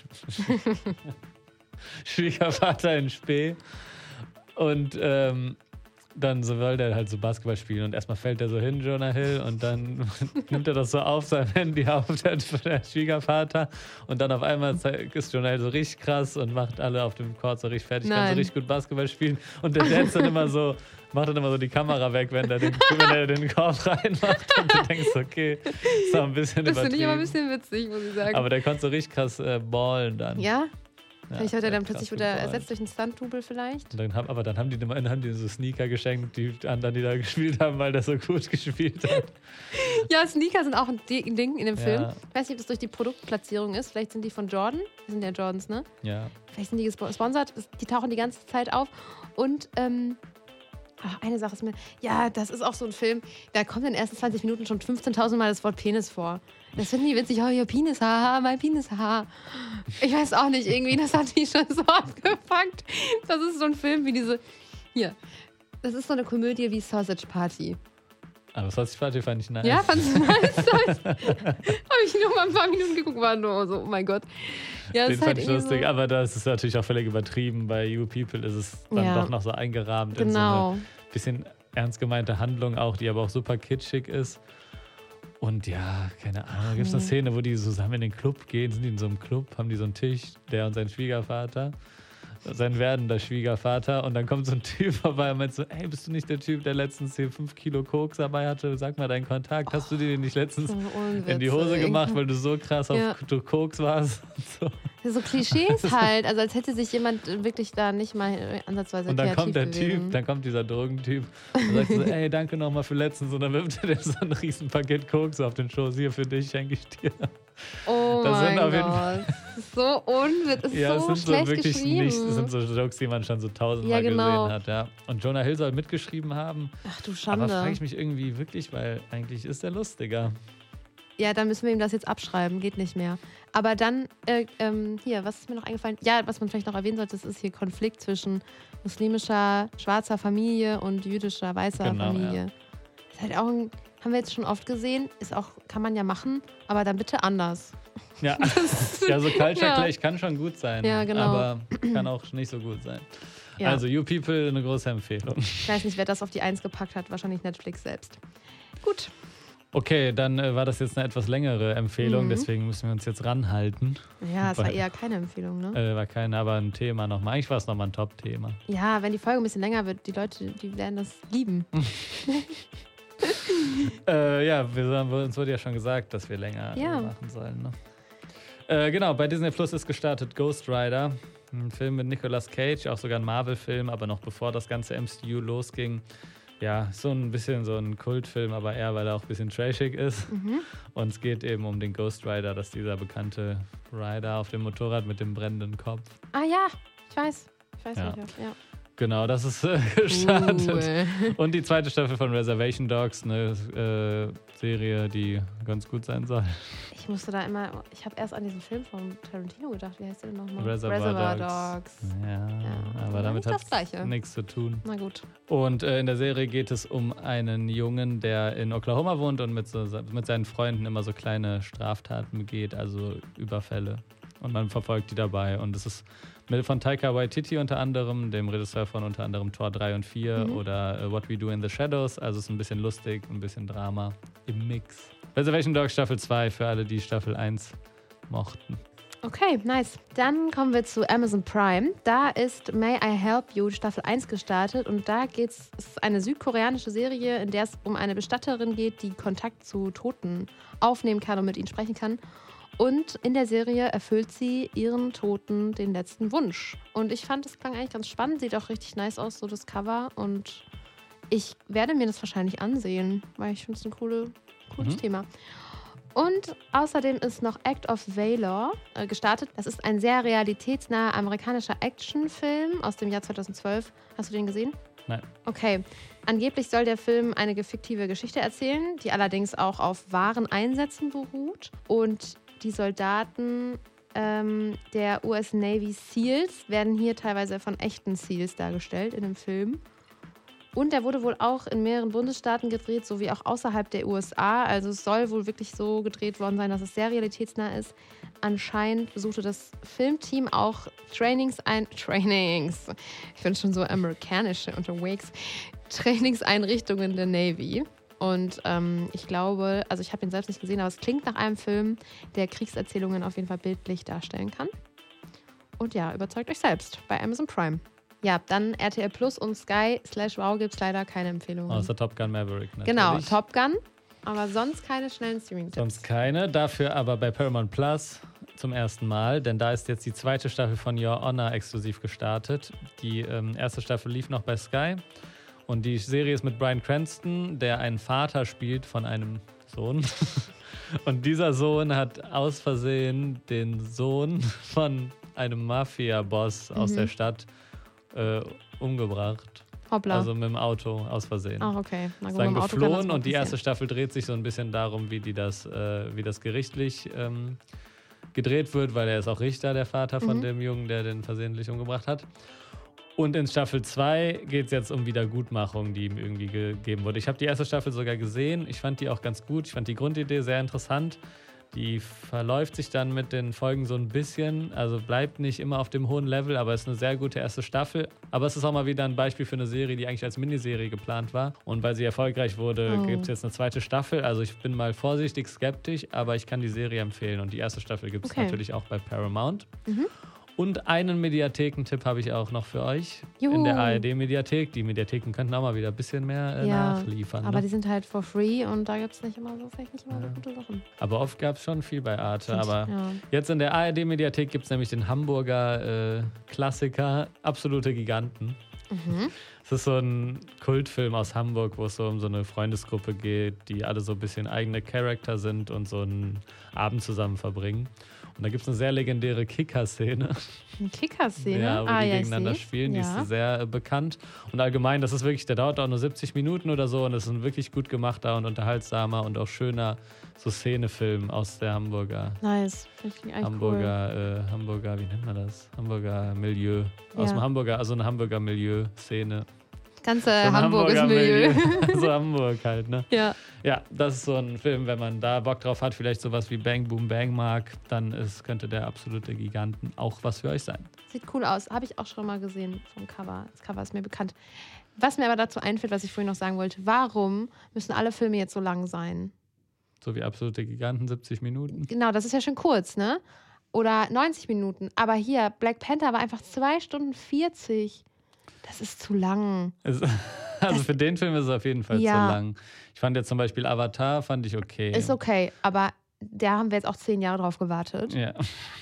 S2: Schwiegervater in Spee. Und ähm, dann so will der halt so Basketball spielen und erstmal fällt er so hin, Jonah Hill, und dann nimmt er das so auf, sein Handy auf, der, der Schwiegervater. Und dann auf einmal ist Jonah Hill so richtig krass und macht alle auf dem Court so richtig fertig, kann so
S1: Nein.
S2: richtig gut Basketball spielen. Und der Dance dann immer so, macht dann immer so die Kamera weg, wenn er den, wenn er den Korb reinmacht. Und du denkst, okay, ist noch ein bisschen
S1: Das finde ich aber ein bisschen witzig, muss ich sagen.
S2: Aber der konnte so richtig krass äh, ballen dann.
S1: ja?
S2: Ja,
S1: Vielleicht hat er dann plötzlich wieder
S2: geballt.
S1: ersetzt durch einen Stunt-Double vielleicht.
S2: Dann haben, aber dann haben die dem einen haben die so Sneaker geschenkt, die anderen, die da gespielt haben, weil der so gut gespielt hat.
S1: Ja, Sneaker sind auch ein Di- ein Ding in dem Film.
S2: Ja.
S1: Ich weiß nicht, ob das durch die Produktplatzierung ist. Vielleicht sind die von Jordan. Das sind ja Jordans, ne?
S2: Ja.
S1: Vielleicht sind die gesponsert. Es- Die tauchen die ganze Zeit auf. Und ähm, ach, eine Sache ist mir, ja, das ist auch so ein Film, da kommt in den ersten 20 Minuten schon 15.000 Mal das Wort Penis vor. Das finden die witzig. Oh, ihr Penis, haha, mein Penis, haha. Ich weiß auch nicht, irgendwie, das hat mich schon so abgepackt. Das ist so ein Film wie diese, hier, das ist so eine Komödie wie Sausage Party.
S2: Aber das Party fand ich nice.
S1: Ja, fandst du nice? Habe ich nur mal ein paar Minuten geguckt, war nur so, oh mein Gott. Ja,
S2: Den
S1: ist
S2: fand
S1: halt
S2: ich lustig,
S1: so,
S2: aber das ist natürlich auch völlig übertrieben. Bei You People ist es dann
S1: Ja.
S2: doch noch so eingerahmt in so
S1: Genau.
S2: eine bisschen ernst gemeinte Handlung auch, die aber auch super kitschig ist. Und ja, keine Ahnung, gibt es eine. Szene, wo die zusammen in den Club gehen, sind die in so einem Club, haben die so einen Tisch, der und sein Schwiegervater, sein werdender Schwiegervater und dann kommt so ein Typ vorbei und meint so, ey, bist du nicht der Typ, der letztens hier fünf Kilo Koks dabei hatte? Sag mal deinen Kontakt, hast du dir den nicht letztens in die Hose gemacht, weil du so krass auf
S1: Ja.
S2: Koks warst? So.
S1: So Klischees halt, also als hätte sich jemand wirklich da nicht mal ansatzweise
S2: und dann kommt der
S1: gewesen.
S2: Typ, dann kommt dieser Drogentyp und sagt so, ey, danke nochmal für letztens und dann wirft er dir so ein riesen Paket Koks auf den Schoß, hier für dich, schenke ich dir.
S1: Oh
S2: Das sind
S1: mein
S2: auf jeden
S1: Gott. Das ist so unwitzig,
S2: Ja,
S1: ist so
S2: es sind so
S1: schlecht
S2: wirklich
S1: geschrieben.
S2: nicht, es sind so Jokes, die man schon so tausendmal
S1: Ja, genau.
S2: gesehen hat, ja. Und Jonah Hill soll mitgeschrieben haben,
S1: Ach du
S2: aber
S1: Schande.
S2: frage ich mich irgendwie wirklich, weil eigentlich ist er lustiger.
S1: Ja, dann müssen wir ihm das jetzt abschreiben, geht nicht mehr. Aber dann, äh, ähm, hier, was ist mir noch eingefallen? Ja, was man vielleicht noch erwähnen sollte, das ist hier Konflikt zwischen muslimischer, schwarzer Familie und jüdischer, weißer
S2: Genau,
S1: Familie. Ist halt auch ein, haben wir jetzt schon oft gesehen, ist auch, kann man ja machen, aber dann bitte anders.
S2: Ja, ja so Culture
S1: Ja.
S2: Clash kann schon gut sein,
S1: Ja, genau.
S2: aber kann auch nicht so gut sein.
S1: Ja.
S2: Also, You People, eine große Empfehlung.
S1: Ich weiß nicht, wer das auf die Eins gepackt hat, wahrscheinlich Netflix selbst. Gut.
S2: Okay, dann äh, war das jetzt eine etwas längere Empfehlung,
S1: Mhm.
S2: deswegen müssen wir uns jetzt ranhalten.
S1: Ja, es war eher keine Empfehlung, ne?
S2: Äh, war kein, aber ein Thema nochmal. Eigentlich war es nochmal ein Top-Thema.
S1: Ja, wenn die Folge ein bisschen länger wird, die Leute, die werden das lieben.
S2: Äh, ja, wir, uns wurde ja schon gesagt, dass wir länger
S1: Ja.
S2: machen sollen. Ne? Äh, genau, bei Disney Plus ist gestartet Ghost Rider. Ein Film mit Nicolas Cage, auch sogar ein Marvel-Film, aber noch bevor das ganze MCU losging. Ja, so ein bisschen so ein Kultfilm, aber eher, weil er auch ein bisschen trashig ist.
S1: Mhm.
S2: Und es geht eben um den Ghost Rider, das ist dieser bekannte Rider auf dem Motorrad mit dem brennenden Kopf.
S1: Ah ja, ich weiß. Ich weiß
S2: Ja.
S1: nicht. Ja.
S2: Genau, das ist äh, gestartet. Cool. Und die zweite Staffel von Reservation Dogs, eine äh, Serie, die ganz gut sein soll.
S1: Ich musste da immer, ich habe erst an diesen Film von Tarantino gedacht. Wie heißt der denn nochmal?
S2: Reservoir, Reservoir Dogs. Dogs. Ja, ja, aber damit hat es nichts zu tun.
S1: Na gut.
S2: Und äh, in der Serie geht es um einen Jungen, der in Oklahoma wohnt und mit, so, mit seinen Freunden immer so kleine Straftaten begeht, also Überfälle. Und man verfolgt die dabei. Und es ist von Taika Waititi unter anderem, dem Regisseur von unter anderem Tor 3 und 4 mhm. oder uh, What We Do in the Shadows. Also es ist ein bisschen lustig, ein bisschen Drama im Mix. Reservation Dogs Staffel 2 für alle, die Staffel 1 mochten.
S1: Okay, nice. Dann kommen wir zu Amazon Prime. Da ist May I Help You Staffel 1 gestartet und da geht es, ist eine südkoreanische Serie, in der es um eine Bestatterin geht, die Kontakt zu Toten aufnehmen kann und mit ihnen sprechen kann. Und in der Serie erfüllt sie ihren Toten den letzten Wunsch. Und ich fand, das klang eigentlich ganz spannend, sieht auch richtig nice aus, so das Cover. Und ich werde mir das wahrscheinlich ansehen, weil ich finde es ein coole, cooles mhm. Thema. Und außerdem ist noch Act of Valor äh, gestartet. Das ist ein sehr realitätsnaher amerikanischer Actionfilm aus dem Jahr 2012. Hast du den gesehen?
S2: Nein.
S1: Okay. Angeblich soll der Film eine fiktive Geschichte erzählen, die allerdings auch auf wahren Einsätzen beruht. Und die Soldaten ähm, der US Navy SEALs werden hier teilweise von echten SEALs dargestellt in dem Film. Und der wurde wohl auch in mehreren Bundesstaaten gedreht, sowie auch außerhalb der USA. Also es soll wohl wirklich so gedreht worden sein, dass es sehr realitätsnah ist. Anscheinend besuchte das Filmteam auch Trainings ein Trainings. Ich bin schon so amerikanisch unterwegs. Trainingseinrichtungen der Navy. Und ähm, ich glaube, also ich habe ihn selbst nicht gesehen, aber es klingt nach einem Film, der Kriegserzählungen auf jeden Fall bildlich darstellen kann. Und ja, überzeugt euch selbst bei Amazon Prime. Ja, dann RTL Plus und Sky slash Wow gibt es leider keine Empfehlungen.
S2: Außer Top Gun Maverick.
S1: Natürlich. Genau, Top Gun, aber sonst keine schnellen Streaming-Tipps.
S2: Sonst keine, dafür aber bei Paramount Plus zum ersten Mal, denn da ist jetzt die zweite Staffel von Your Honor exklusiv gestartet. Die ähm, erste Staffel lief noch bei Sky und die Serie ist mit Brian Cranston, der einen Vater spielt von einem Sohn. Und dieser Sohn hat aus Versehen den Sohn von einem Mafia-Boss mhm. aus der Stadt äh, umgebracht.
S1: Hoppla.
S2: Also mit dem Auto aus Versehen.
S1: Ach, okay.
S2: Na gut, dann geflohen und die erste Staffel dreht sich so ein bisschen darum, wie, die das, äh, wie das gerichtlich ähm, gedreht wird, weil er ist auch Richter, der Vater von mhm. dem Jungen, der den versehentlich umgebracht hat. Und in Staffel 2 geht es jetzt um Wiedergutmachung, die ihm irgendwie gegeben wurde. Ich habe die erste Staffel sogar gesehen. Ich fand die auch ganz gut. Ich fand die Grundidee sehr interessant. Die verläuft sich dann mit den Folgen so ein bisschen, also bleibt nicht immer auf dem hohen Level, aber es ist eine sehr gute erste Staffel. Aber es ist auch mal wieder ein Beispiel für eine Serie, die eigentlich als Miniserie geplant war. Und weil sie erfolgreich wurde, oh. gibt es jetzt eine zweite Staffel. Also ich bin mal vorsichtig skeptisch, aber ich kann die Serie empfehlen. Und die erste Staffel gibt es okay. natürlich auch bei Paramount. Mhm. Und einen Mediathekentipp habe ich auch noch für euch Juhu. in der ARD-Mediathek. Die Mediatheken könnten auch mal wieder ein bisschen mehr äh, ja, nachliefern.
S1: Aber ne? die sind halt for free und da gibt es nicht immer so, vielleicht nicht immer ja. so gute Sachen.
S2: Aber oft gab es schon viel bei Arte. Find aber ja. jetzt in der ARD-Mediathek gibt es nämlich den Hamburger äh, Klassiker Absolute Giganten. Mhm. Es ist so ein Kultfilm aus Hamburg, wo es so um so eine Freundesgruppe geht, die alle so ein bisschen eigene Charakter sind und so einen Abend zusammen verbringen. Und da gibt es eine sehr legendäre Kicker-Szene.
S1: Eine Kicker-Szene?
S2: Ja, wo ah, die ja, gegeneinander spielen. Ja. Die ist sehr äh, bekannt. Und allgemein, das ist wirklich, der dauert auch nur 70 Minuten oder so. Und das ist ein wirklich gut gemachter und unterhaltsamer und auch schöner so Szenefilm aus der Hamburger.
S1: Nice.
S2: Hamburger,
S1: cool.
S2: äh, Hamburger, wie nennt man das? Hamburger Milieu. Aus dem Hamburger, also eine Hamburger Milieu-Szene
S1: ganze so Hamburg Milieu.
S2: so Hamburg halt, ne?
S1: Ja.
S2: Ja, das ist so ein Film, wenn man da Bock drauf hat, vielleicht sowas wie Bang Boom Bang mag, dann ist, könnte der absolute Giganten auch was für euch sein.
S1: Sieht cool aus. Habe ich auch schon mal gesehen vom Cover. Das Cover ist mir bekannt. Was mir aber dazu einfällt, was ich vorhin noch sagen wollte, warum müssen alle Filme jetzt so lang sein?
S2: So wie absolute Giganten, 70 Minuten.
S1: Genau, das ist ja schon kurz, ne? Oder 90 Minuten. Aber hier, Black Panther war einfach 2 Stunden 40. Das ist zu lang.
S2: Es, also das, für den Film ist es auf jeden Fall ja. zu lang. Ich fand jetzt zum Beispiel Avatar, fand ich okay.
S1: Ist okay, aber da haben wir jetzt auch zehn Jahre drauf gewartet.
S2: Ja.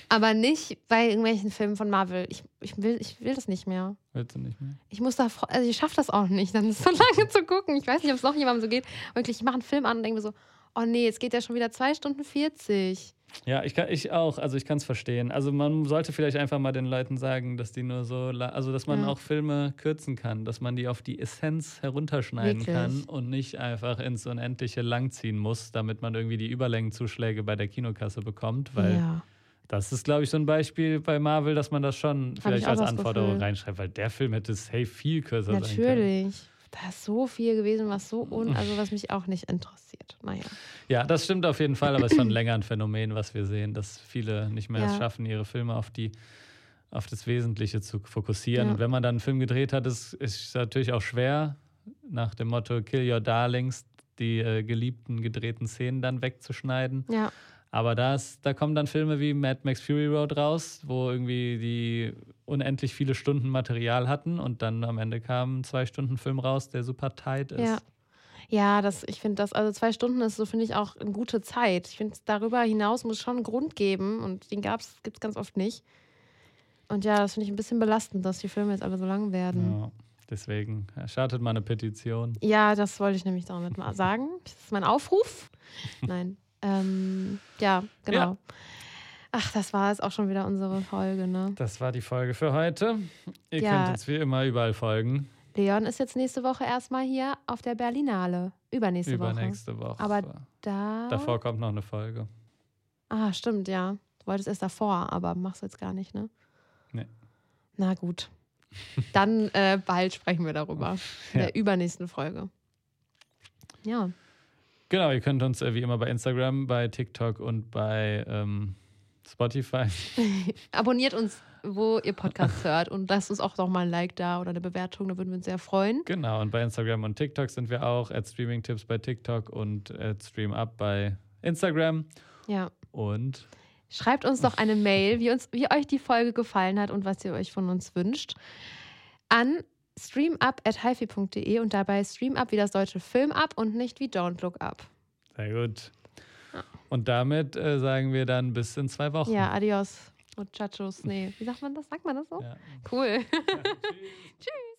S1: Aber nicht bei irgendwelchen Filmen von Marvel. Ich, ich, will, ich will das nicht mehr.
S2: Willst du nicht mehr?
S1: Ich muss da, also ich schaffe das auch nicht, dann so lange zu gucken. Ich weiß nicht, ob es noch jemandem so geht. Wirklich, ich mache einen Film an und denke mir so, Oh nee, jetzt geht ja schon wieder 2 Stunden 40.
S2: Ja, ich, kann, ich auch. Also ich kann es verstehen. Also man sollte vielleicht einfach mal den Leuten sagen, dass die nur so, also dass man
S1: Ja.
S2: auch Filme kürzen kann, dass man die auf die Essenz herunterschneiden
S1: Wirklich.
S2: kann und nicht einfach ins Unendliche langziehen muss, damit man irgendwie die Überlängenzuschläge bei der Kinokasse bekommt. Weil
S1: ja.
S2: das ist, glaube ich, so ein Beispiel bei Marvel, dass man das schon vielleicht als Anforderung
S1: Gefühl.
S2: reinschreibt, weil der Film hätte safe viel kürzer sein können.
S1: Natürlich. Da ist so viel gewesen, was so un also was mich auch nicht interessiert. Naja.
S2: Ja, das stimmt auf jeden Fall, aber es ist schon länger ein Phänomen, was wir sehen, dass viele nicht mehr es
S1: Ja.
S2: schaffen, ihre Filme auf die auf das Wesentliche zu fokussieren.
S1: Ja.
S2: Und wenn man dann einen Film gedreht hat, ist es natürlich auch schwer, nach dem Motto Kill Your Darlings die äh, geliebten gedrehten Szenen dann wegzuschneiden.
S1: Ja.
S2: Aber das, da kommen dann Filme wie Mad Max Fury Road raus, wo irgendwie die unendlich viele Stunden Material hatten und dann am Ende kam ein zwei Stunden Film raus, der super tight ist.
S1: Ja. Ja, das, ich finde das, also zwei Stunden ist so, finde ich, auch eine gute Zeit. Ich finde, darüber hinaus muss es schon einen Grund geben und den gibt es ganz oft nicht. Und ja, das finde ich ein bisschen belastend, dass die Filme jetzt alle so lang werden.
S2: Ja, deswegen startet mal eine Petition.
S1: Ja, das wollte ich nämlich damit mal sagen. Das ist mein Aufruf. Nein. Ähm, ja, genau.
S2: Ja.
S1: Ach, das war jetzt auch schon wieder unsere Folge, ne?
S2: Das war die Folge für heute. Ihr
S1: Ja.
S2: könnt uns wie immer überall folgen.
S1: Leon ist jetzt nächste Woche erstmal hier auf der Berlinale. Übernächste Woche.
S2: Übernächste Woche.
S1: Aber Da.
S2: Davor kommt noch eine Folge.
S1: Ah, stimmt, ja. Du wolltest erst davor, aber machst du jetzt gar nicht, ne?
S2: Nee.
S1: Na gut. Dann äh, bald sprechen wir darüber. In
S2: Ja.
S1: der übernächsten Folge. Ja.
S2: Genau, ihr könnt uns äh, wie immer bei Instagram, bei TikTok und bei ähm, Spotify.
S1: Abonniert uns, wo ihr Podcasts hört und lasst uns auch noch mal ein Like da oder eine Bewertung, da würden wir uns sehr freuen.
S2: Genau, und bei Instagram und TikTok sind wir auch. At Streaming-Tipps bei TikTok und at StreamUp bei Instagram.
S1: Ja.
S2: Und
S1: Schreibt uns doch eine Mail, wie, uns, wie euch die Folge gefallen hat und was ihr euch von uns wünscht, an streamup.hifi.de und dabei streamup wie das deutsche Film ab und nicht wie Don't Look Up.
S2: sehr gut. Und damit äh, sagen wir dann bis in zwei Wochen.
S1: Ja, adios. Muchachos. Nee, wie sagt man das? Sagt man das so?
S2: Ja.
S1: Cool.
S2: Tschüss.
S1: Tschüss.